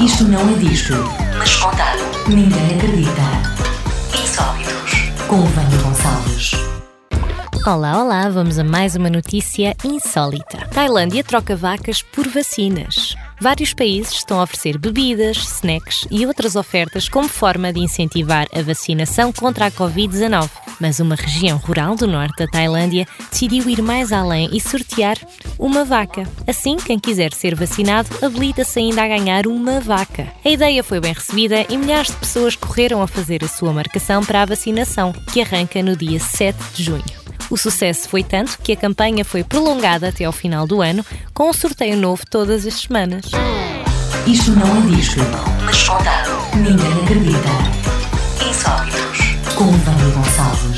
Isto não é disto, mas contado. Ninguém acredita. Insólitos. Com Vânia Gonçalves. Olá, olá, vamos a mais uma notícia insólita. Tailândia troca vacas por vacinas. Vários países estão a oferecer bebidas, snacks e outras ofertas como forma de incentivar a vacinação contra a Covid-19. Mas uma região rural do norte da Tailândia decidiu ir mais além e sortear uma vaca. Assim, quem quiser ser vacinado habilita-se ainda a ganhar uma vaca. A ideia foi bem recebida e milhares de pessoas correram a fazer a sua marcação para a vacinação, que arranca no dia 7 de junho. O sucesso foi tanto que a campanha foi prolongada até ao final do ano, com um sorteio novo todas as semanas. Isto não é disto, mas contado. Ninguém acredita. Insólitos. Com Vânia Gonçalves.